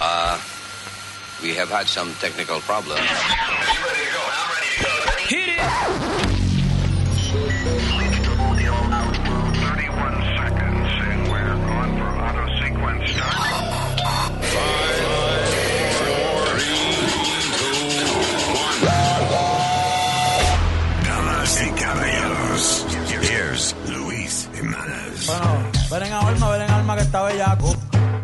Uh, we have had some technical problems. Hit it! Damas y caballeros, here's Luis Jimenez. Bueno, ven en alma, ven en alma que está bellaco.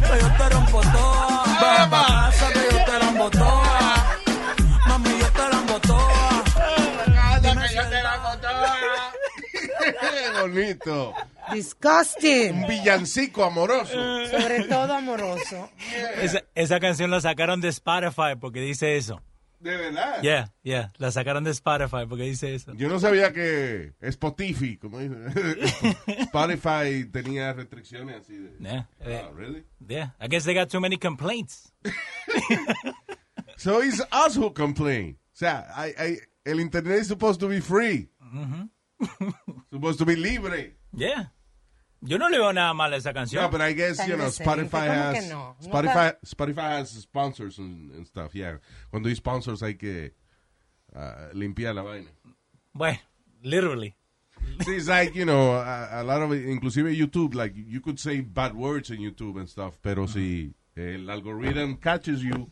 Que yo te rompo toa. Baja pa' casa que yo te la embotoa. Mami, yo te la embotoa. Dime si Qué bonito. Disgusting. Un villancico amoroso. Sobre todo amoroso. Esa, esa canción la sacaron de Spotify porque dice eso. De verdad. Yeah, yeah. La sacaron de Spotify porque dice eso. Yo no sabía que Spotify, como dice, Spotify tenía restricciones así de. Yeah. eh, Oh, really? yeah. I guess they got too many complaints. So it's us who complain. O sea, I, I, el internet is supposed to be free. supposed to be libre. Yeah. Yo no le veo nada mal a esa canción. No, but I guess, you know. Spotify ¿Cómo has, no? No Spotify, Spotify has sponsors and, and stuff, yeah. Cuando hay sponsors hay que ah, limpiar la vaina. Bueno, literally. Sí, it's like, you know, a, a lot of, it, inclusive YouTube, like, you could say bad words in YouTube and stuff, pero si el algorithm catches you,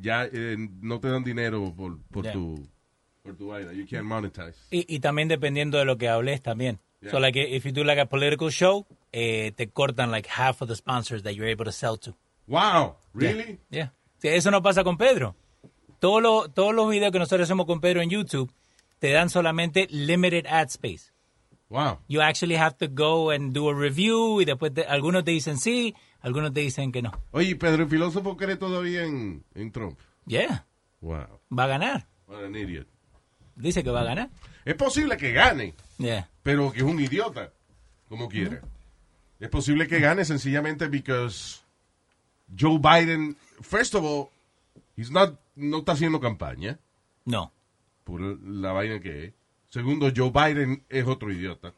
ya eh, no te dan dinero por, por Yeah. tu por tu vaina. You can't monetize. Y, y también dependiendo de lo que hables también. Yeah. So like if you do like a political show, eh, te cortan like half of the sponsors that you're able to sell to. Wow, really? Yeah. Sí, eso no pasa con Pedro. Todos los, todos los videos que nosotros hacemos con Pedro en YouTube te dan solamente limited ad space. Wow. You actually have to go and do a review y después te- algunos te dicen sí, algunos te dicen que no. Oye, Pedro, el filósofo cree todavía en, en Trump. Yeah, Wow. va a ganar. What an idiot. Dice que va a ganar. Es posible que gane, Yeah. pero que es un idiota, como quiera. Es posible que gane sencillamente because Joe Biden, first of all, he's not, no está haciendo campaña No. por la vaina que es. Segundo, Joe Biden es otro idiota.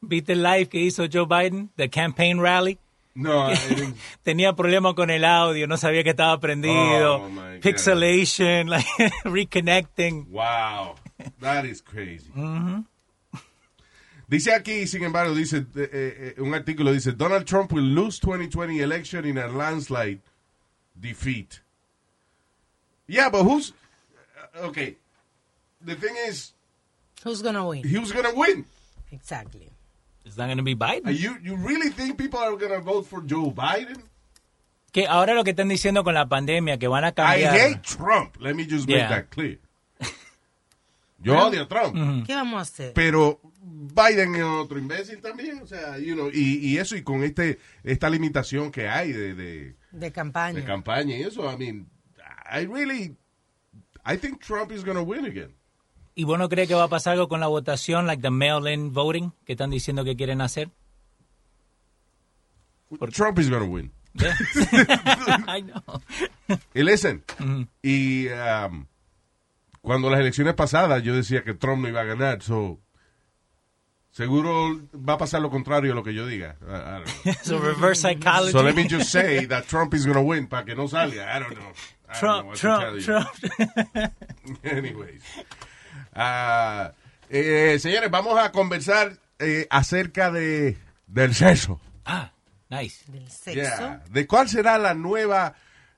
¿Viste el live que hizo Joe Biden? The campaign rally. No, I- Tenía problemas con el audio, no sabía que estaba prendido. Oh, my God. Pixelation, like, reconnecting. wow, that is crazy. Dice aquí, sin embargo, dice eh, eh, un artículo dice Donald Trump will lose 2020 election in a landslide defeat. Yeah, but who's okay? The thing is, Who's gonna win? who's gonna win? Exactly. It's not going to be Biden. You you really think people are gonna vote for Joe Biden? Que ahora lo que están diciendo con la pandemia, que van a I cambiar. hate Trump. Let me just make Yeah. that clear. Yo odio a Trump. ¿Qué vamos a hacer? pero Biden es otro imbécil también, o sea, you know, y, y eso y con este esta limitación que hay de, de, De campaña. de campaña y eso, I mean, I really, I think Trump is going to win again. ¿Y vos no crees que va a pasar algo con la votación, like the mail-in voting, que están diciendo que quieren hacer? Trump is going to win. Yeah. I know. Y listen, y um, cuando las elecciones pasadas yo decía que Trump no iba a ganar, so seguro va a pasar lo contrario a lo que yo diga. I- I. So reverse psychology. So let me just say that Trump is going to win para que no salga. I don't know. I don't know Trump, Trump. Trump. Anyways. Ah, eh, señores, vamos a conversar eh, acerca de del sexo. ah, nice. Del sexo. Yeah. De cuál será la nueva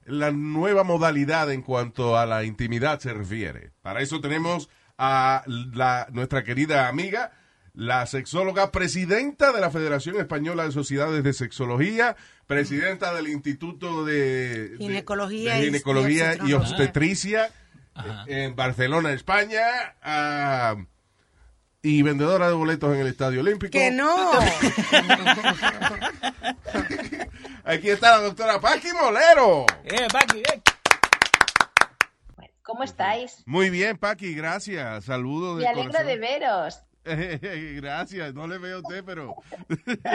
la nueva modalidad en cuanto a la intimidad se refiere. Para eso tenemos a la, nuestra querida amiga, la sexóloga, presidenta de la Federación Española de Sociedades de Sexología, presidenta del Instituto de Ginecología de Ginecología y y obstetricia. Eh, en Barcelona, España. ah, y vendedora de boletos en el Estadio Olímpico. Que no. Aquí está la doctora Paqui Molero. Eh, Paqui, eh. ¿Cómo estáis? Muy bien, Paqui, gracias. Saludos de Me alegro corazón. de veros. Gracias, no le veo a usted, pero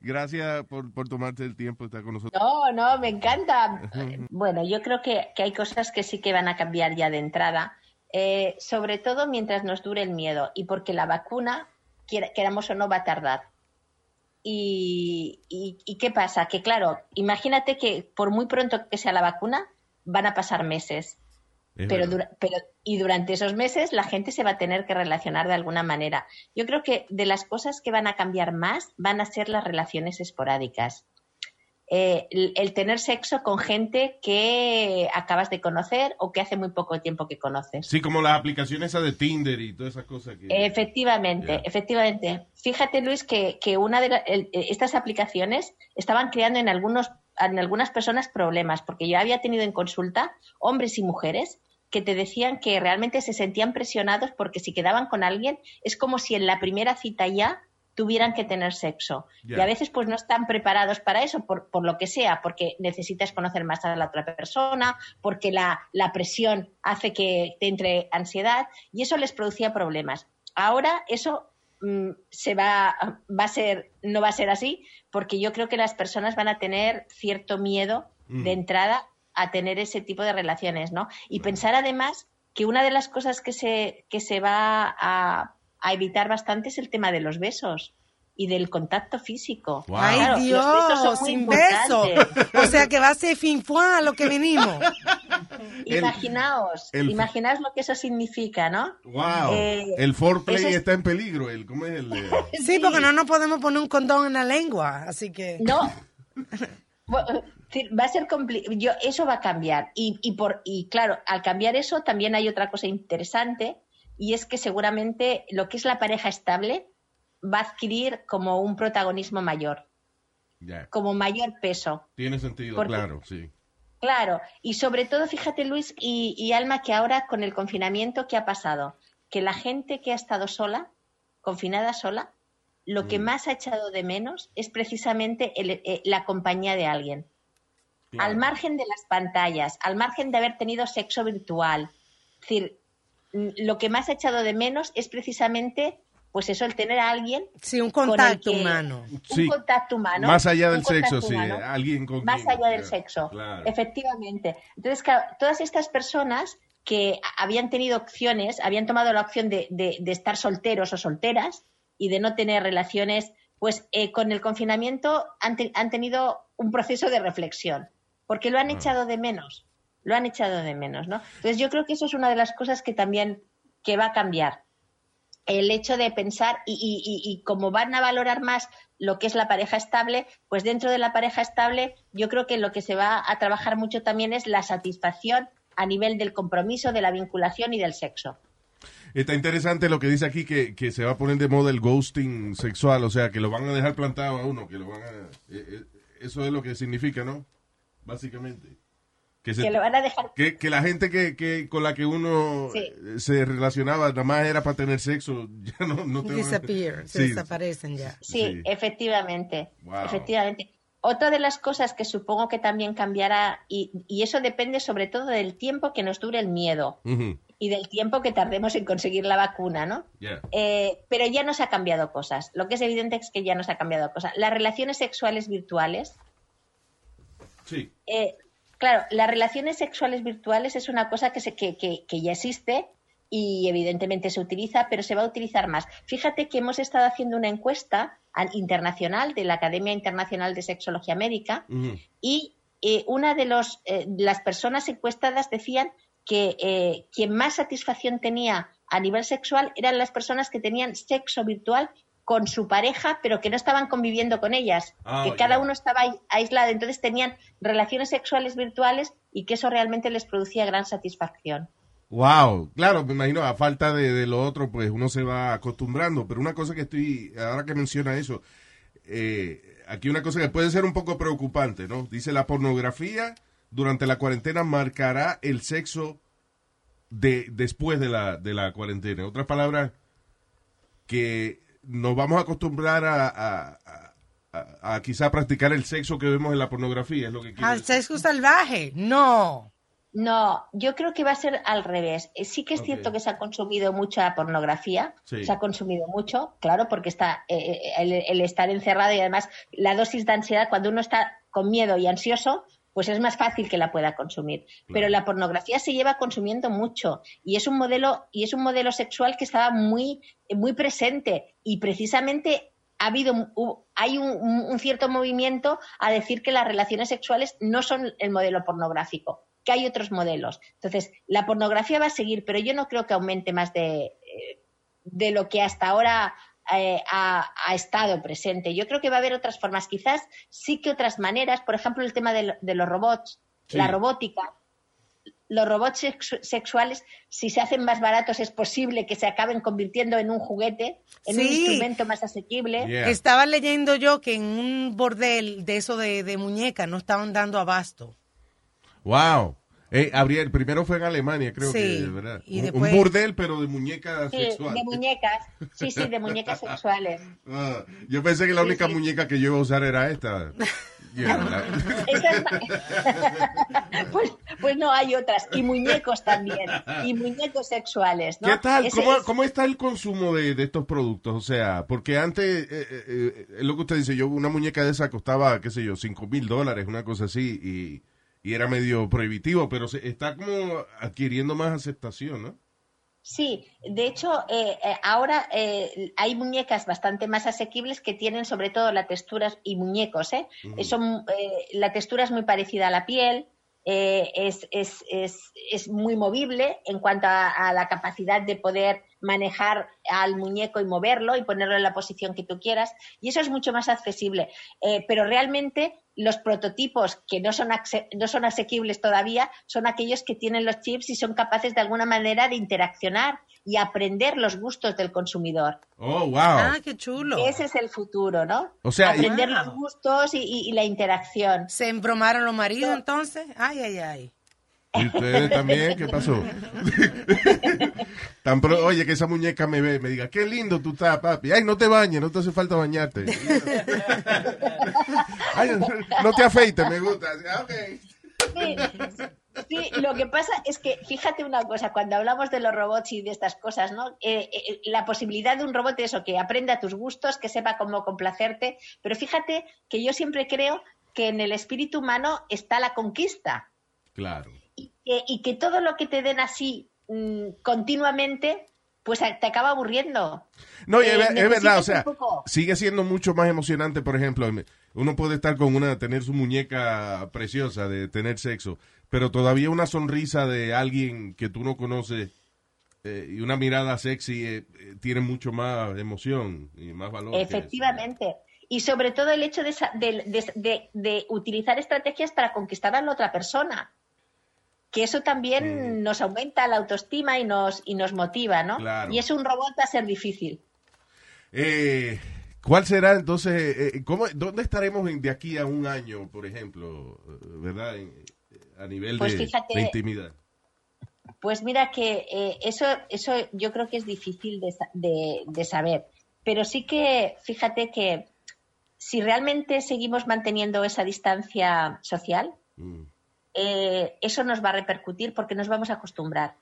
gracias por, por tomarte el tiempo de estar con nosotros. No, no, me encanta. Bueno, yo creo que, que hay cosas que sí que van a cambiar ya de entrada, eh, sobre todo mientras nos dure el miedo y porque la vacuna, queramos o no, va a tardar. Y, y- y qué pasa? Que claro, imagínate que por muy pronto que sea la vacuna, van a pasar meses. Pero, dura- pero y durante esos meses la gente se va a tener que relacionar de alguna manera. Yo creo que de las cosas que van a cambiar más van a ser las relaciones esporádicas. Eh, el, el tener sexo con gente que acabas de conocer o que hace muy poco tiempo que conoces. Sí, como las aplicaciones esas de Tinder y todas esas cosas que... Efectivamente, efectivamente. Fíjate, Luis, que, que una de la- el- estas aplicaciones estaban creando en algunos en algunas personas problemas, porque yo había tenido en consulta hombres y mujeres que te decían que realmente se sentían presionados porque si quedaban con alguien es como si en la primera cita ya tuvieran que tener sexo. Y a veces pues no están preparados para eso, por, por lo que sea, porque necesitas conocer más a la otra persona, porque la, la presión hace que te entre ansiedad y eso les producía problemas. Ahora eso mm, se va, va a ser, no va a ser así, porque yo creo que las personas van a tener cierto miedo Mm. de entrada a tener ese tipo de relaciones, ¿no? Y pensar además que una de las cosas que se, que se va a, a evitar bastante es el tema de los besos y del contacto físico. Wow. Ay, Claro, los besos son Dios, muy sin beso. O sea que va a ser fin fuá a lo que venimos. Imaginaos, el- imaginaos lo que eso significa, ¿no? Wow. Eh, el foreplay es- está en peligro. El, ¿Cómo es el...? eh? Sí, porque no nos podemos poner un condón en la lengua, así que... No. Va a ser complicado. Eso va a cambiar. Y, y, por, y claro, al cambiar eso también hay otra cosa interesante y es que seguramente lo que es la pareja estable va a adquirir como un protagonismo mayor, como mayor peso. Tiene sentido, Porque- claro, sí. Claro, y sobre todo, fíjate Luis y, y Alma, que ahora con el confinamiento, ¿qué ha pasado? Que la gente que ha estado sola, confinada sola, lo que Mm. más ha echado de menos es precisamente el- eh, la compañía de alguien. Claro. Al margen de las pantallas, al margen de haber tenido sexo virtual. Es decir, mm, lo que más ha echado de menos es precisamente, pues eso, el tener a alguien, Sí, un contacto que- humano. Sí. un contacto humano. Más allá del sexo, sí. Alguien con más quien- allá del sexo. Claro. Efectivamente. Entonces, claro, todas estas personas que habían tenido opciones, habían tomado la opción de, de- de estar solteros o solteras y de no tener relaciones, pues eh, con el confinamiento han, te- han tenido un proceso de reflexión, porque lo han echado de menos, lo han echado de menos, ¿no? Entonces yo creo que eso es una de las cosas que también que va a cambiar el hecho de pensar y, y- y- y como van a valorar más lo que es la pareja estable, pues dentro de la pareja estable yo creo que lo que se va a trabajar mucho también es la satisfacción a nivel del compromiso, de la vinculación y del sexo. Está interesante lo que dice aquí, que, que se va a poner de moda el ghosting sexual, o sea, que lo van a dejar plantado a uno, que lo van a... eh, eh, eso es lo que significa, ¿no? Básicamente. Que, se- Que lo van a dejar que, que la gente que, que con la que uno Sí. eh, se relacionaba nada más era para tener sexo, ya no, no te van a- Disappear, se Sí. desaparecen ya. Sí, Sí. efectivamente, Wow. efectivamente. Otra de las cosas que supongo que también cambiará, y, y eso depende sobre todo del tiempo que nos dure el miedo y del tiempo que tardemos en conseguir la vacuna, ¿no? ya. Eh, pero ya nos ha cambiado cosas. Lo que es evidente es que ya nos ha cambiado cosas. Las relaciones sexuales virtuales, Sí. eh, claro, las relaciones sexuales virtuales es una cosa que, se, que, que- que ya existe y evidentemente se utiliza, pero se va a utilizar más. Fíjate que hemos estado haciendo una encuesta internacional de la Academia Internacional de Sexología Médica y eh, una de los, eh, las personas encuestadas decían que eh, quien más satisfacción tenía a nivel sexual eran las personas que tenían sexo virtual con su pareja, pero que no estaban conviviendo con ellas, Ah, que cada uno estaba ai- aislado, entonces tenían relaciones sexuales virtuales y que eso realmente les producía gran satisfacción. Wow, claro, me imagino, a falta de, de lo otro, pues uno se va acostumbrando. Pero una cosa que estoy, ahora que menciona eso, eh, aquí una cosa que puede ser un poco preocupante, ¿no? Dice la pornografía durante la cuarentena marcará el sexo de después de la, de la cuarentena. En otras palabras, que nos vamos a acostumbrar a, a- a- a, a quizá practicar el sexo que vemos en la pornografía, es lo que Al sexo salvaje. No. No, yo creo que va a ser al revés. Eh, Sí que es cierto que se ha consumido mucha pornografía, Sí. se ha consumido mucho, claro, porque está eh, eh, el, el estar encerrado y además la dosis de ansiedad, cuando uno está con miedo y ansioso, pues es más fácil que la pueda consumir. Pero la pornografía se lleva consumiendo mucho y es un modelo y es un modelo sexual que estaba muy muy presente y precisamente ha habido hay un, un- un cierto movimiento a decir que las relaciones sexuales no son el modelo pornográfico, que hay otros modelos. Entonces, la pornografía va a seguir, pero yo no creo que aumente más de, eh, de lo que hasta ahora eh, ha, ha estado presente. Yo creo que va a haber otras formas, quizás sí que otras maneras, por ejemplo, el tema de, lo- de los robots, Sí. la robótica. Los robots sexu- sexuales, si se hacen más baratos, es posible que se acaben convirtiendo en un juguete, en un instrumento más asequible. Yeah. Estaba leyendo yo que en un bordel de eso de, de muñecas no estaban dando abasto. Wow. Eh, Abriel, primero fue en Alemania, creo Sí, que, ¿verdad? y Un- después- Un burdel, pero de muñecas Sí, sexuales. de muñecas. Sí, sí, de muñecas sexuales. Ah, yo pensé que la única sí. muñeca que yo iba a usar era esta. Yeah, es- pues, pues no, hay otras. Y muñecos también. Y muñecos sexuales. ¿no? ¿Qué tal? Ese ¿Cómo, es- cómo está el consumo de, de estos productos? O sea, porque antes, eh, eh, eh, es lo que usted dice, yo una muñeca de esa costaba, qué sé yo, cinco mil dólares, una cosa así, y, y era medio prohibitivo, pero se, está como adquiriendo más aceptación, ¿no? Sí, de hecho, eh, eh, ahora eh, hay muñecas bastante más asequibles que tienen sobre todo la textura y muñecos, ¿eh? Son, eh, la textura es muy parecida a la piel, es, es, es, es muy movible en cuanto a, a la capacidad de poder manejar al muñeco y moverlo y ponerlo en la posición que tú quieras, y eso es mucho más accesible. Eh, pero realmente los prototipos que no son, no son asequibles todavía son aquellos que tienen los chips y son capaces de alguna manera de interaccionar y aprender los gustos del consumidor. Oh, wow. Ah, qué chulo. Ese es el futuro, ¿no? O sea, aprender Wow. los gustos y, y- y la interacción. ¿Se embromaron los maridos entonces? Ay, ay, ay. ¿Y ustedes también? ¿Qué pasó? Tan pro- oye, que esa muñeca me ve, me diga, qué lindo tú estás, papi. Ay, no te bañes, no te hace falta bañarte. Ay, no te afeites, me gusta. Ah, sí, lo que pasa es que, fíjate una cosa, cuando hablamos de los robots y de estas cosas, ¿no? Eh, eh, la posibilidad de un robot es eso, que aprenda tus gustos, que sepa cómo complacerte, pero fíjate que yo siempre creo que en el espíritu humano está la conquista Claro. Y que, y que todo lo que te den así mm, continuamente, pues a- te acaba aburriendo. No, y es, Eh, es verdad, o sea, sigue siendo mucho más emocionante, por ejemplo, uno puede estar con una, tener su muñeca preciosa de tener sexo, pero todavía una sonrisa de alguien que tú no conoces eh, y una mirada sexy eh, eh, tiene mucho más emoción y más valor. Efectivamente. Y sobre todo el hecho de- de utilizar estrategias para conquistar a la otra persona. Que eso también Mm. nos aumenta la autoestima y nos, y nos motiva, ¿no? Claro. Y es un robot va a ser difícil. Eh, ¿Cuál será entonces, eh, cómo, dónde estaremos en- de aquí a un año, por ejemplo, eh, verdad, a nivel Pues de, fíjate- de intimidad? Pues mira que eh, eso, eso yo creo que es difícil de- de saber. Pero sí que, fíjate que si realmente seguimos manteniendo esa distancia social, Mm. Eh, eso nos va a repercutir porque nos vamos a acostumbrar.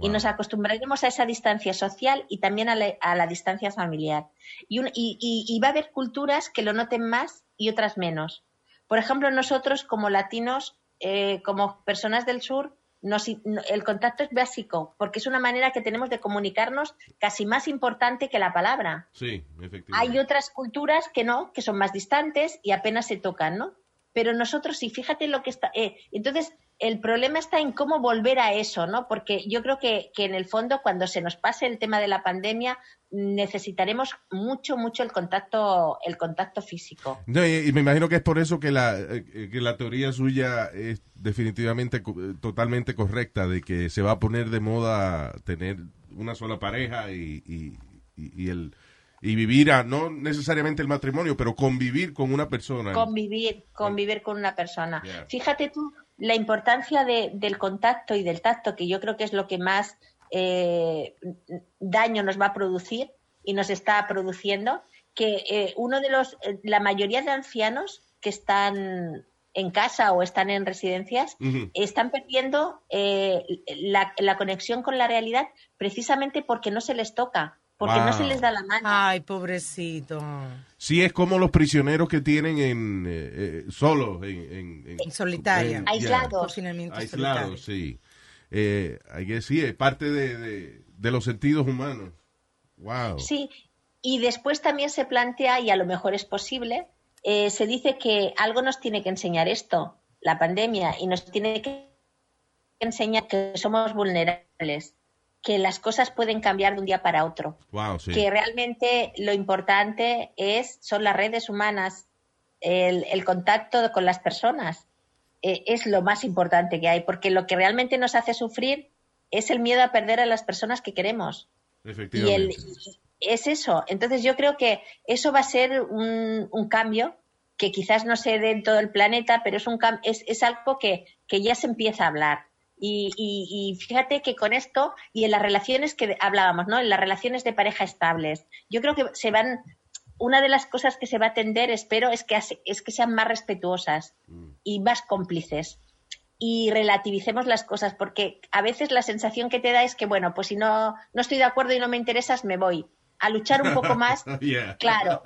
Y nos acostumbraremos a esa distancia social y también a la, a la distancia familiar. Y, un- y- y- y va a haber culturas que lo noten más y otras menos. Por ejemplo, nosotros como latinos, eh, como personas del sur, nos- el contacto es básico porque es una manera que tenemos de comunicarnos casi más importante que la palabra. Sí, efectivamente. Hay otras culturas que no, que son más distantes y apenas se tocan, ¿no? Pero nosotros sí, fíjate lo que está. eh, entonces, el problema está en cómo volver a eso, ¿no? Porque yo creo que, que en el fondo, cuando se nos pase el tema de la pandemia, necesitaremos mucho, mucho el contacto, el contacto físico. No, y, y me imagino que es por eso que la, eh, que la teoría suya es definitivamente eh, totalmente correcta, de que se va a poner de moda tener una sola pareja y, y, y- y el, y vivir, a, no necesariamente el matrimonio, pero convivir con una persona. Convivir, convivir con una persona. Yeah. Fíjate tú la importancia de- del contacto y del tacto, que yo creo que es lo que más eh, daño nos va a producir y nos está produciendo. que eh, uno de los, eh, la mayoría de ancianos que están en casa o están en residencias están perdiendo eh, la, la conexión con la realidad precisamente porque no se les toca, porque no Wow. se les da la mano. Ay, pobrecito. Sí, es como los prisioneros que tienen en eh, eh, solos, en, en- en- en- Aislados. Solitario. aislados, sí. Eh, hay que sí, es parte de, de- de los sentidos humanos. Wow. Sí, y después también se plantea, y a lo mejor es posible, eh, se dice que algo nos tiene que enseñar esto, la pandemia, y nos tiene que enseñar que somos vulnerables, que las cosas pueden cambiar de un día para otro, Wow, sí. que realmente lo importante es son las redes humanas, el, el contacto con las personas, eh, es lo más importante que hay, porque lo que realmente nos hace sufrir es el miedo a perder a las personas que queremos. Y el, Efectivamente. es eso. Entonces yo creo que eso va a ser un, un cambio que quizás no se dé en todo el planeta, pero es, un es, es algo que, que ya se empieza a hablar. Y, y- y fíjate que con esto y en las relaciones que hablábamos, ¿no? En las relaciones de pareja estables, yo creo que se van. Una de las cosas que se va a tender, espero, es que, es que sean más respetuosas y más cómplices y relativicemos las cosas, porque a veces la sensación que te da es que, bueno, pues si no, no estoy de acuerdo y no me interesas, me voy. A luchar un poco más, Yeah. claro,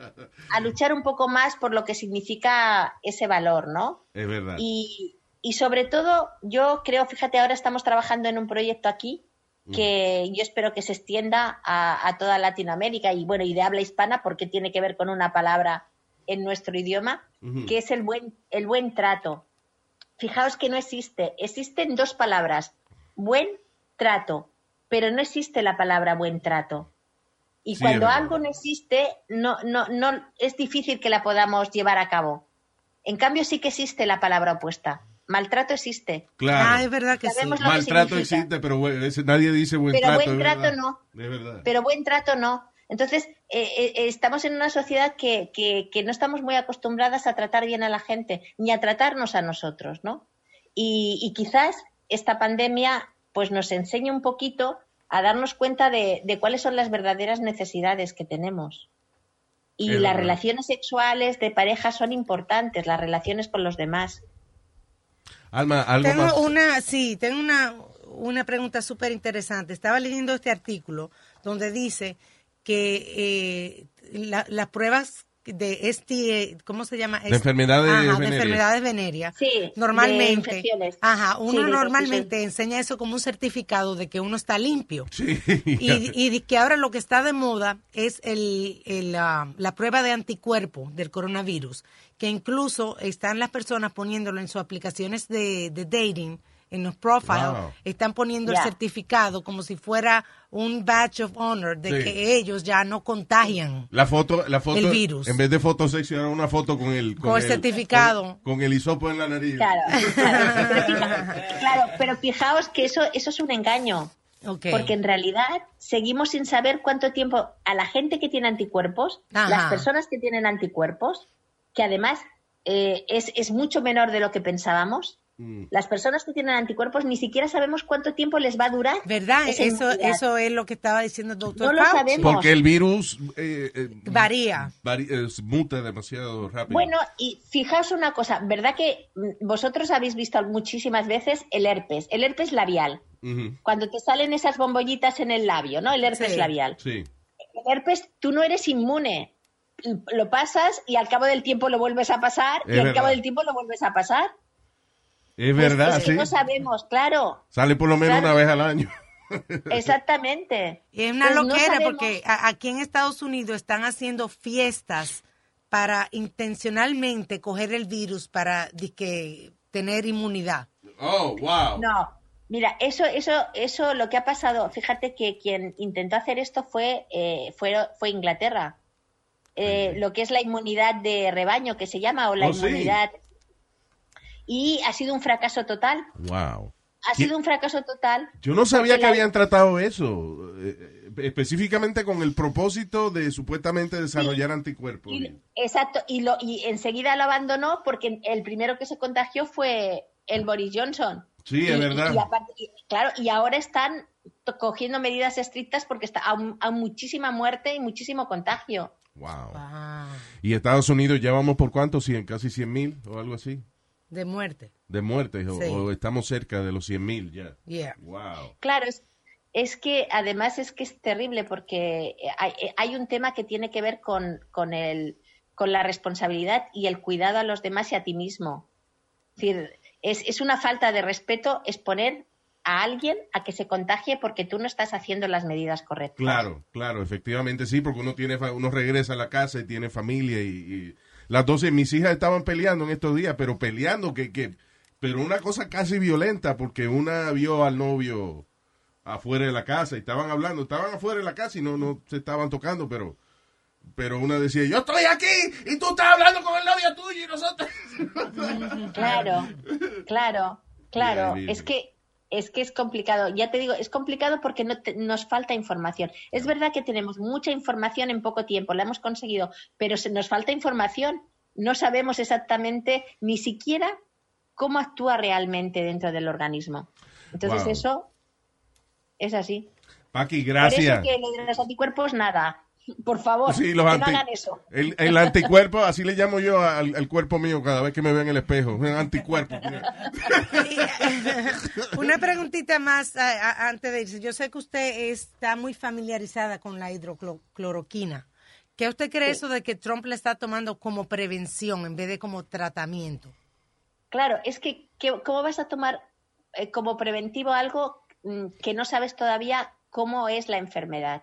a luchar un poco más por lo que significa ese valor, ¿no? Es verdad. Y, y sobre todo, yo creo, fíjate, ahora estamos trabajando en un proyecto aquí que yo espero que se extienda a, a toda Latinoamérica y bueno, y de habla hispana porque tiene que ver con una palabra en nuestro idioma, que es el buen, el buen trato. Fijaos que no existe, existen dos palabras, buen trato, pero no existe la palabra buen trato. Y Sí, cuando algo no existe, no, no, no, es difícil que la podamos llevar a cabo. En cambio, sí que existe la palabra opuesta. Maltrato existe. Claro. Ah, es verdad que sí. Sabemos lo que Maltrato existe, pero bueno, nadie dice buen Pero trato. buen es trato verdad. no. Es verdad. Pero buen trato no. Entonces, eh, eh, eh, estamos en una sociedad que, que- que no estamos muy acostumbradas a tratar bien a la gente, ni a tratarnos a nosotros, ¿no? Y, y quizás esta pandemia pues nos enseñe un poquito a darnos cuenta de, de cuáles son las verdaderas necesidades que tenemos. Y Es las verdad. relaciones sexuales de pareja son importantes, las relaciones con los demás. Alma, algo Tengo más. una, sí, tengo una, una pregunta súper interesante. Estaba leyendo este artículo donde dice que eh, la- las pruebas de STI, ¿cómo se llama? De enfermedades Ajá, de venéreas. enfermedades venéreas. Sí, de normalmente. infecciones. Ajá, uno de normalmente enseña eso como un certificado de que uno está limpio. Sí. Y, y de que ahora lo que está de moda es el, el, ah, la prueba de anticuerpo del coronavirus, que incluso están las personas poniéndolo en sus aplicaciones de, de dating, en los profiles, Wow. están poniendo el certificado como si fuera un badge of honor de Sí. que ellos ya no contagian. La foto, la foto, El virus. en vez de foto sexy, era una foto con el, Con el certificado. Con, con el hisopo en la nariz. Claro, claro. Pero, fija- claro, pero fijaos que eso, eso es un engaño. Porque en realidad seguimos sin saber cuánto tiempo a la gente que tiene anticuerpos, Ajá. las personas que tienen anticuerpos, que además eh, es, es mucho menor de lo que pensábamos. Las personas que tienen anticuerpos ni siquiera sabemos cuánto tiempo les va a durar. ¿Verdad? Eso, inmunidad. eso es lo que estaba diciendo el doctor No lo sabemos. Porque el virus eh, eh, Varía. eh, muta demasiado rápido. Bueno, y fijaos una cosa, ¿verdad que mm, vosotros habéis visto muchísimas veces el herpes, el herpes labial? Cuando te salen esas bombollitas en el labio, ¿no? El herpes Sí. labial. Sí. El herpes, tú no eres inmune. Lo pasas y al cabo del tiempo lo vuelves a pasar Es y al cabo del tiempo lo vuelves a pasar. Es Pues verdad, es que sí. no sabemos, claro. Sale por lo menos Claro. una vez al año. Exactamente. Y es una Pues loquera porque aquí en Estados Unidos están haciendo fiestas para intencionalmente coger el virus para que tener inmunidad. Oh, wow. No, mira, eso, eso, eso, lo que ha pasado, fíjate que quien intentó hacer esto fue, eh, fue, fue Inglaterra. Eh, lo que es la inmunidad de rebaño, que se llama, o la Oh, sí. Y ha sido un fracaso total. Wow. Ha sido un fracaso total. Yo no sabía que la- habían tratado eso, eh, específicamente con el propósito de supuestamente desarrollar anticuerpos. Y- exacto, y, lo, y enseguida lo abandonó porque el primero que se contagió fue el Boris Johnson. Sí, Y- es verdad. y aparte- y- claro, y ahora están cogiendo medidas estrictas porque está a, a muchísima muerte y muchísimo contagio. Wow. Ah, Y Estados Unidos ya vamos por cuánto, 100, casi 100 mil o algo así, de muerte. de muertes, o, Sí. o estamos cerca de los 100 mil ya. Yeah. Wow. Claro, es, es que además es que es terrible porque hay, hay un tema que tiene que ver con, con, el, con la responsabilidad y el cuidado a los demás y a ti mismo. Es decir, es, es una falta de respeto exponer a alguien a que se contagie porque tú no estás haciendo las medidas correctas. Claro, claro, efectivamente sí, porque uno tiene, fa- uno regresa a la casa y tiene familia y, y las dos, mis hijas estaban peleando en estos días, pero peleando que, que, pero una cosa casi violenta porque una vio al novio afuera de la casa y estaban hablando, estaban afuera de la casa y no, no se estaban tocando, pero, pero una decía, yo estoy aquí y tú estás hablando con el novio tuyo y nosotros. Claro, claro, claro. Es que es que es complicado. Ya te digo, es complicado porque no te- nos falta información. Es verdad que tenemos mucha información en poco tiempo, la hemos conseguido, pero se, nos falta información. No sabemos exactamente ni siquiera cómo actúa realmente dentro del organismo. Entonces Wow. eso es así. Paqui, Por gracias. eso que lo de los anticuerpos, nada. Por favor, Sí, los que anti- no hagan eso. El, el anticuerpo, así le llamo yo al, al cuerpo mío cada vez que me veo en el espejo. Un anticuerpo. Una preguntita más a- a- antes de irse. Yo sé que usted está muy familiarizada con la hidrocloroquina. ¿Qué usted cree eso de que Trump le está tomando como prevención en vez de como tratamiento? Claro, es que, que- ¿cómo vas a tomar eh, como preventivo algo mm, que no sabes todavía cómo es la enfermedad?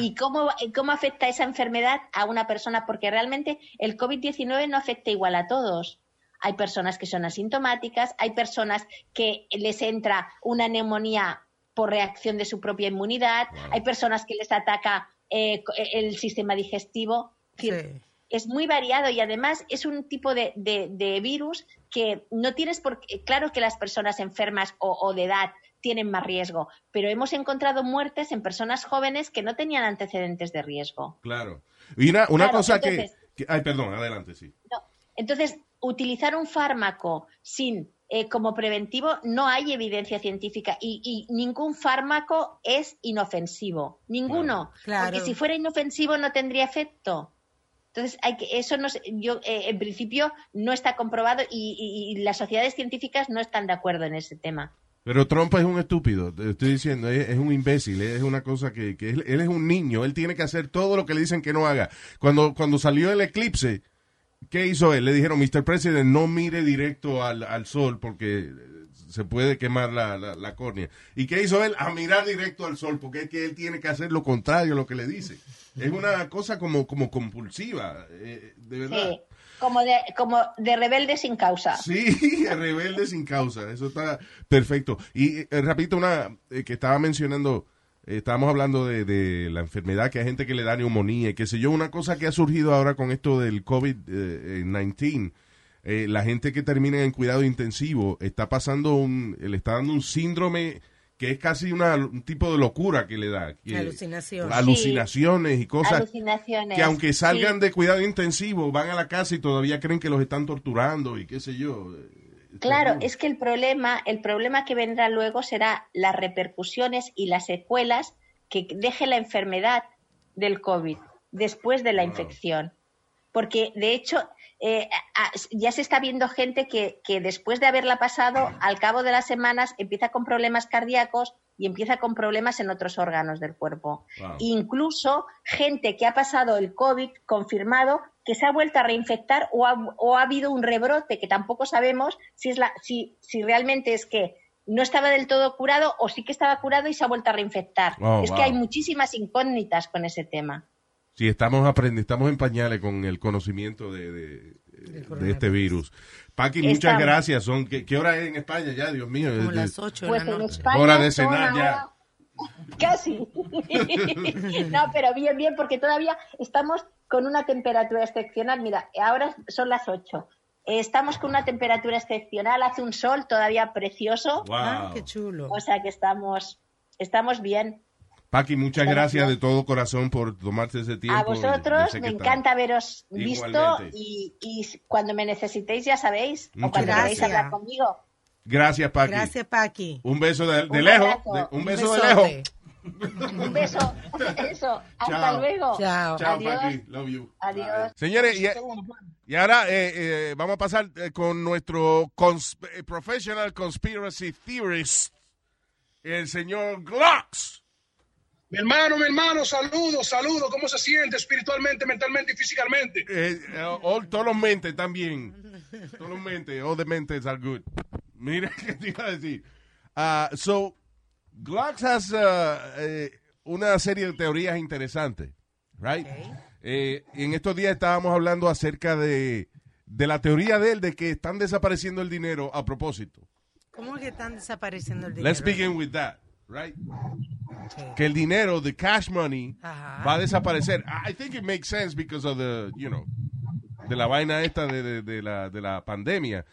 ¿Y cómo, cómo afecta esa enfermedad a una persona? Porque realmente el COVID-19 no afecta igual a todos. Hay personas que son asintomáticas, hay personas que les entra una neumonía por reacción de su propia inmunidad, hay personas que les ataca eh, co- el sistema digestivo. Es decir, Sí. es muy variado y además es un tipo de, de- de virus que no tienes por qué- claro que las personas enfermas o, o de edad tienen más riesgo, pero hemos encontrado muertes en personas jóvenes que no tenían antecedentes de riesgo. Claro. Y una, una Claro, cosa que, entonces- que- Ay, perdón, adelante, sí. No. Entonces, utilizar un fármaco sin eh, como preventivo no hay evidencia científica y, y ningún fármaco es inofensivo, ninguno, Claro. porque si fuera inofensivo no tendría efecto. Entonces, hay que, eso no, se- yo, eh, en principio no está comprobado y, y- y las sociedades científicas no están de acuerdo en ese tema. Pero Trump es un estúpido, te estoy diciendo, es, un imbécil, es una cosa que, que él, él es un niño, él tiene que hacer todo lo que le dicen que no haga. Cuando, cuando salió el eclipse, ¿qué hizo él? Le dijeron, Mr. President, no mire directo al, al sol porque se puede quemar la, la, córnea. ¿Y qué hizo él? A mirar directo al sol, porque es que él tiene que hacer lo contrario a lo que le dice. Es una cosa como, como compulsiva, eh, de verdad. Como de, como de rebelde sin causa. Sí, rebelde sin causa, eso está perfecto. Y eh, repito una eh, que estaba mencionando, eh, estábamos hablando de, de la enfermedad, que hay gente que le da neumonía y qué sé yo, una cosa que ha surgido ahora con esto del COVID-19, eh, la gente que termina en cuidado intensivo está pasando un, le está dando un síndrome que es casi una, un tipo de locura que le da. que- Alucinación. Alucinaciones y cosas Alucinaciones. que aunque salgan Sí. de cuidado intensivo, van a la casa y todavía creen que los están torturando y qué sé yo. Eh, Claro, es que el problema, el problema que vendrá luego será las repercusiones y las secuelas que deje la enfermedad del COVID después de la infección. Porque, de hecho, eh, ya se está viendo gente que, que después de haberla pasado, al cabo de las semanas, empieza con problemas cardíacos y empieza con problemas en otros órganos del cuerpo. Wow. Incluso gente que ha pasado el COVID confirmado que se ha vuelto a reinfectar o ha, o ha habido un rebrote que tampoco sabemos si, es la, si, si realmente es que no estaba del todo curado o sí que estaba curado y se ha vuelto a reinfectar. Oh, es wow. que hay muchísimas incógnitas con ese tema. Sí, estamos aprendiendo, estamos en pañales con el conocimiento de, de- de este virus. Paqui, muchas Estamos. gracias. Son, ¿qué, qué hora es en España ya? Dios mío. Como las 8 de Pues la noche. Hora de cenar ya. Casi. no, pero bien, bien, porque todavía estamos con una temperatura excepcional. Mira, ahora son las 8. Estamos con una temperatura excepcional, hace un sol todavía precioso, Wow. Ah, qué chulo. o sea que estamos, estamos bien. Paqui, muchas Gracias. de todo corazón por tomarte ese tiempo. A vosotros me encanta veros visto Igualmente. y, y cuando me necesitéis ya sabéis, Muchas o cuando gracias. queréis hablar conmigo. Gracias, Paqui. Gracias, Paqui. Un beso de, de Un lejos. de- un Un beso de lejos. Un beso. Eso. Hasta Chao. luego. Chao. Chao, Adiós. Paqui. Love you. Adiós. Señores, y, y ahora eh, eh, vamos a pasar eh, con nuestro cons- eh, professional conspiracy theorist, el señor Glocks. Mi hermano, mi hermano, saludos, saludos. ¿Cómo se siente espiritualmente, mentalmente y físicamente? Eh, eh, all- todos los mentes también. Todos los mentes. All the mentes are good. Mira qué te iba a decir. Ah, so, Glocks has uh, eh, una serie de teorías interesantes, right? Eh, en estos días estábamos hablando acerca de, de la teoría de él de que están desapareciendo el dinero a propósito. ¿Cómo es que están desapareciendo el dinero? Let's begin with that, right? Que el dinero, the cash money, Ajá. va a desaparecer. I think it makes sense because of the, you know, de la vaina esta de, de- de la, de la pandemia.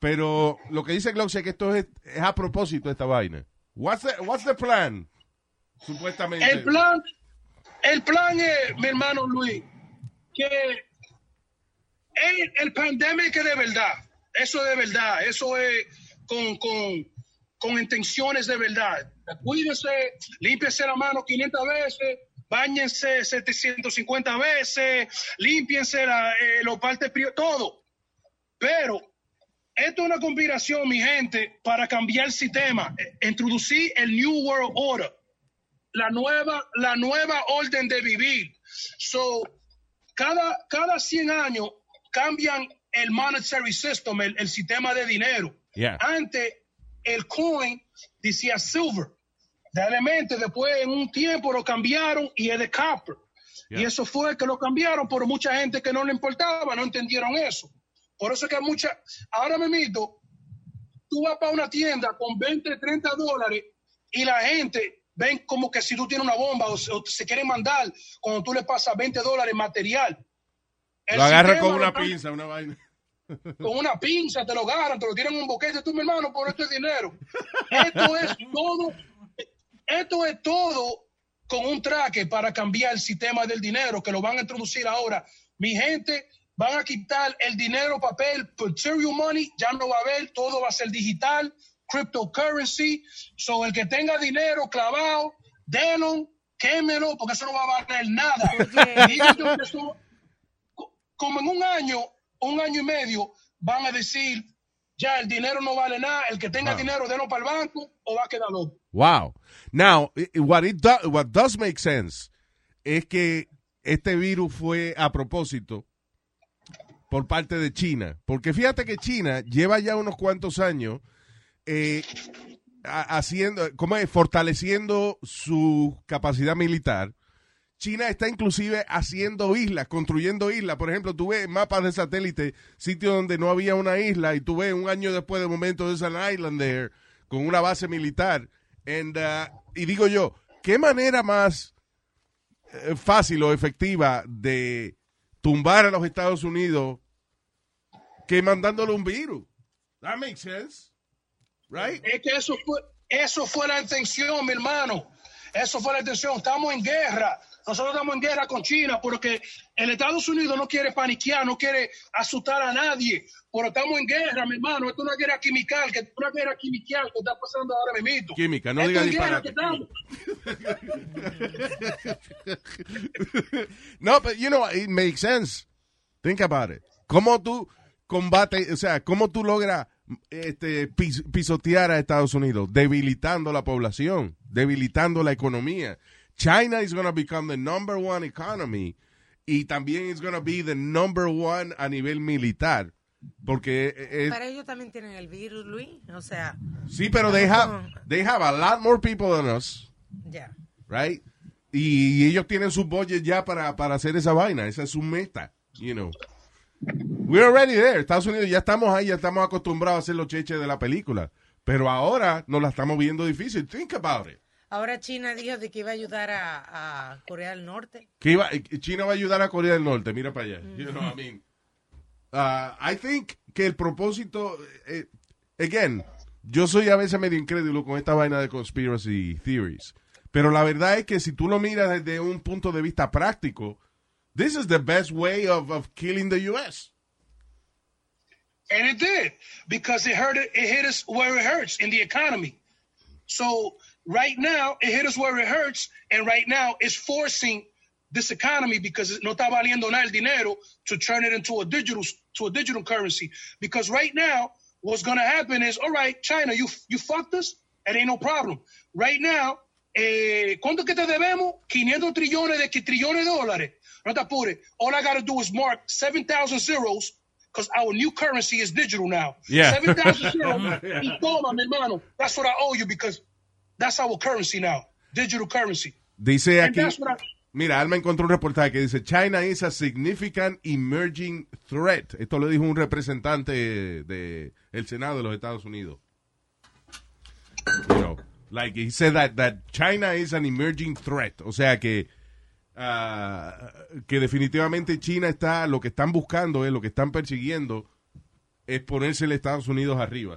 Pero lo que dice Glock es que esto es, es a propósito esta vaina. What's the, what's the plan? Supuestamente. El plan, el plan es, mi hermano Luis, que el, el pandemia que de verdad, eso de verdad, eso es con, con, con intenciones de verdad. Cuídense, límpiese la mano 500 veces, bañense 750 veces, límpiense la, eh, los partes todo. Pero esto es una conspiración, mi gente, para cambiar el sistema, eh, introducir el New World Order la nueva, la nueva orden de vivir. So, cada, cada 100 años cambian el monetary system, el, el sistema de dinero. Yeah. Antes, el coin decía silver, de elemento, después en un tiempo lo cambiaron y es de copper. Yeah. Y eso fue que lo cambiaron por mucha gente que no le importaba, no entendieron eso. Por eso que mucha, ahora me mito, tú vas para una tienda con 20, 30 dólares y la gente ven como que si tú tienes una bomba o, se- o se quieren mandar cuando tú le pasas 20 dólares material. El Lo agarra con una pinza, una vaina. Con una pinza, te lo agarran, te lo tiran en un boquete, tú mi hermano, por este dinero. Esto es todo, esto es todo con un traque para cambiar el sistema del dinero que lo van a introducir ahora. Mi gente, van a quitar el dinero papel, material money, ya no va a haber, todo va a ser digital, cryptocurrency. So, el que tenga dinero clavado, denlo, quémelo, porque eso no va a valer nada. eso- como en un año, un año y medio, van a decir, ya el dinero no vale nada, el que tenga dinero, denlo para el banco o va a quedar loco. Wow. Now, what it do- what does make sense es que este virus fue a propósito por parte de China, porque fíjate que China lleva ya unos cuantos años eh, ha- haciendo, ¿cómo es? Fortaleciendo su capacidad militar. China está inclusive haciendo islas, construyendo islas. Por ejemplo, tú ves mapas de satélite, sitios donde no había una isla, y tú ves un año después de momento there's an island there, con una base militar. And, uh, y digo yo, ¿qué manera más eh, fácil o efectiva de tumbar a los Estados Unidos que mandándole un virus? That makes sense. Right? Es que eso fue, eso fue la intención, mi hermano. Eso fue la intención. Estamos en guerra. Nosotros estamos en guerra con China porque el Estados Unidos no quiere paniquear, no quiere asustar a nadie. Pero estamos en guerra, mi hermano. Esto es una guerra química, que una guerra química que está pasando ahora mismo. Química, no Esto diga es guerra disparate. no, but you know, it makes sense. Think about it. ¿Cómo tú combates, o sea, cómo tú logras este, pis- pisotear a Estados Unidos? Debilitando la población, debilitando la economía. China is going to become the number one economy y también is going to be the number one a nivel militar. Porque eh, eh, Para ellos también tienen el virus, Luis. O sea, sí, pero they have, they have a lot more people than us. ya. right? Y, y ellos tienen su budget ya para, para hacer esa vaina, esa es su meta, you know. We're already there. Estados Unidos ya estamos ahí, ya estamos acostumbrados a hacer los cheches de la película. Pero ahora nos la estamos viendo difícil. Think about it. Ahora China dijo de que iba a ayudar a, a Corea del Norte. Que iba, China va a ayudar a Corea del Norte, mira para allá. You know what I mean? Uh, I think que el propósito, eh, again, yo soy a veces medio incrédulo con esta vaina de conspiracy theories. Pero la verdad es que si tú lo miras desde un punto de vista práctico, this is the best way of, of killing the U.S. And it did because it hurt it, it hit us where it hurts in the economy. So right now it hit us where it hurts, and right now it's forcing this economy because no está valiendo nada el dinero to turn it into a digital to a digital currency. Because right now, what's gonna happen is, all right, China, you you fucked us, it ain't no problem. Right now, eh, ¿cuánto que te debemos? 500 trillones de que trillones de dólares. No te apures. All I gotta do is mark 7,000 zeros because our new currency is digital now. Yeah. 7,000 zeros. y toma, mi hermano. That's what I owe you because that's our currency now. Digital currency. Dice And aquí, I, mira, Alma encontró un reportaje que dice, China is a significant emerging threat. Esto lo dijo un representante de el Senado de los Estados Unidos. You know, like he said that, that China is an emerging threat. O sea que, ah, que definitivamente China está, lo que están buscando es, lo que están persiguiendo es ponerse el Estados Unidos arriba.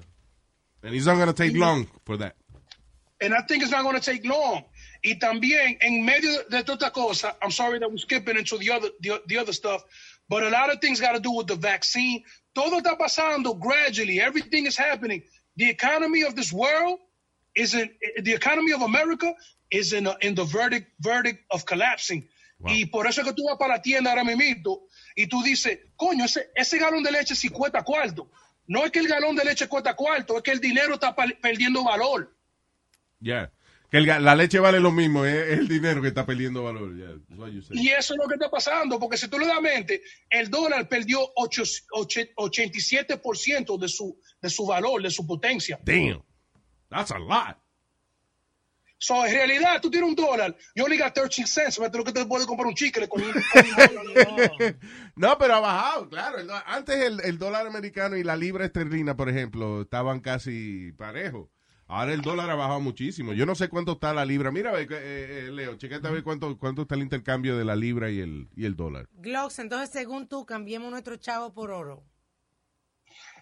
And it's not going to take long for that. And I think it's not going to take long. Y también en medio de toda esta cosa, I'm sorry that we're skipping into the other the, the other stuff, but a lot of things got to do with the vaccine. Todo está pasando gradually. Everything is happening. The economy of this world is in the economy of America is in a, in the verdict verdict of collapsing. Y por eso es que tú vas para la tienda ahora mismo y tú dices, coño, ese, ese galón de leche sí cuesta cuarto. No es que el galón de leche cuesta cuarto, es que el dinero está perdiendo valor. Yeah. Que el la leche vale lo mismo, es, es el dinero que está perdiendo valor. Yeah. Y eso es lo que está pasando, porque si tú le das mente, el dólar perdió ocho- oche- 87% de su, de su valor, de su potencia. Damn. That's a lot. So, en realidad, tú tienes un dólar, only got 13 cents, pero lo que te puedes comprar un chicle con un- con un dólar. No, pero ha bajado, claro. Antes el, el dólar americano y la libra esterlina, por ejemplo, estaban casi parejos. Ahora el dólar ha bajado muchísimo. Yo no sé cuánto está la libra. Mira, eh, eh, Leo, checate a ver cuánto, cuánto está el intercambio de la libra y el, y el dólar. Glocks, entonces según tú, cambiemos nuestro chavo por oro.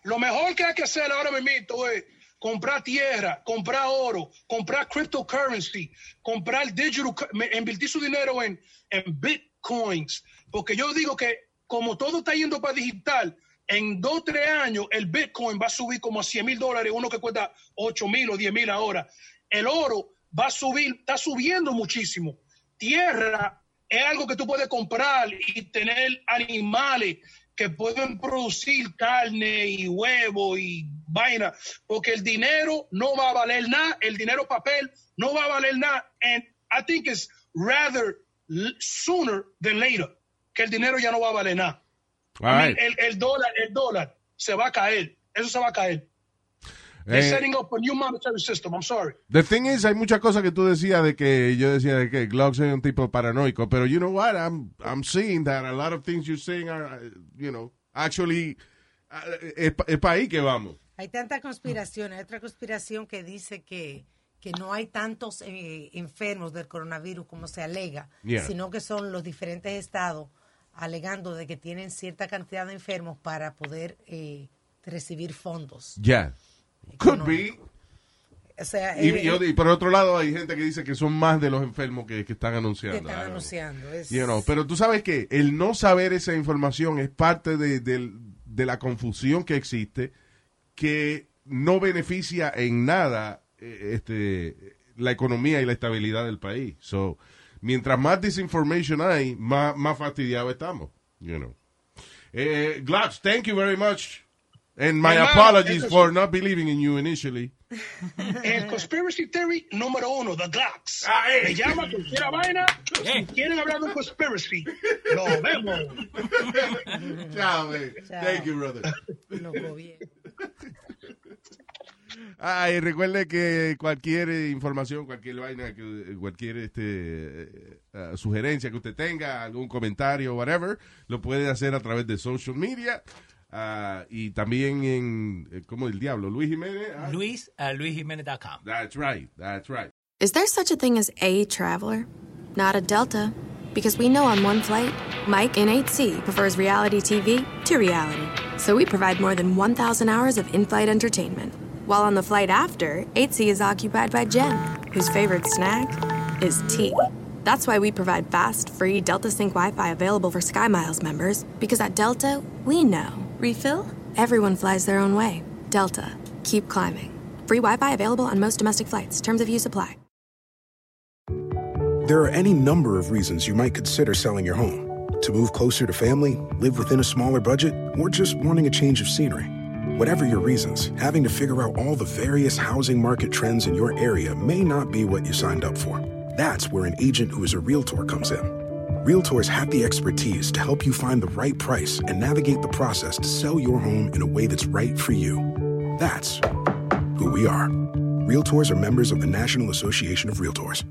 Lo mejor que hay que hacer ahora mismo es comprar tierra, comprar oro, comprar cryptocurrency, comprar digital, invertir su dinero en, en bitcoins. Porque yo digo que como todo está yendo para digital, en dos, tres años el bitcoin va a subir como a 100 mil dólares, uno que cuesta 8 mil o 10 mil ahora. El oro va a subir, está subiendo muchísimo. Tierra es algo que tú puedes comprar y tener animales que pueden producir carne y huevo y vaina, porque el dinero no va a valer nada, el dinero papel no va a valer nada. And I think it's rather sooner than later que el dinero ya no va a valer nada. Right. el, el dólar, el dólar se va a caer, eso se va a caer. They're Eh, setting up a new monetary system. I'm sorry. The thing is, hay muchas cosas que tú decías de que yo decía de que Glocks es un tipo paranoico, pero you know what? I'm I'm seeing that a lot of things you're saying are, uh, you know, actually uh, es, pa- es para ahí que vamos. Hay tantas conspiraciones. Hay otra conspiración que dice que, que no hay tantos eh, enfermos del coronavirus como se alega, Yeah. sino que son los diferentes estados alegando de que tienen cierta cantidad de enfermos para poder eh, recibir fondos. Yeah. Could be. O sea, Y, eh, y- y por otro lado, hay gente que dice que son más de los enfermos que, que están que anunciando. están don't know. anunciando. Es- You know, pero tú sabes que el no saber esa información es parte de la confusión que existe, que no beneficia en nada eh, este, la economía y la estabilidad del país. So, mientras más disinformation hay, más, más fastidiados estamos. You know. Eh, Glutz, thank you very much. And my Hermano, apologies for not believing in you initially. El conspiracy theory número uno, the Glocks. Ah, eh. Me llama cualquiera vaina. Si quieren hablar de un conspiracy, lo vemos. Chao, man. Chao. Thank you, brother. los gobiernos. Ay, recuerde que cualquier eh, información, cualquier vaina, que- cualquier este, eh, eh, sugerencia que usted tenga, algún comentario, whatever, lo puede hacer a través de social media ah, y también en, eh, ¿cómo el diablo? Luis Jiménez. ah, Luis at luisjimenez.com. That's right, that's right. Is there such a thing as a traveler? Not a Delta. Because we know on one flight, Mike in 8C prefers reality TV to reality. So we provide more than 1,000 hours of in flight entertainment. While on the flight after, 8C is occupied by Jen, whose favorite snack is tea. That's why we provide fast, free Delta Sync Wi Fi available for SkyMiles members. Because at Delta, we know. Refill? Everyone flies their own way. Delta. Keep climbing. Free Wi Fi available on most domestic flights. Terms of use apply. There are any number of reasons you might consider selling your home to move closer to family, live within a smaller budget, or just wanting a change of scenery. Whatever your reasons, having to figure out all the various housing market trends in your area may not be what you signed up for. That's where an agent who is a realtor comes in. Realtors have the expertise to help you find the right price and navigate the process to sell your home in a way that's right for you. That's who we are. Realtors are members of the National Association of Realtors.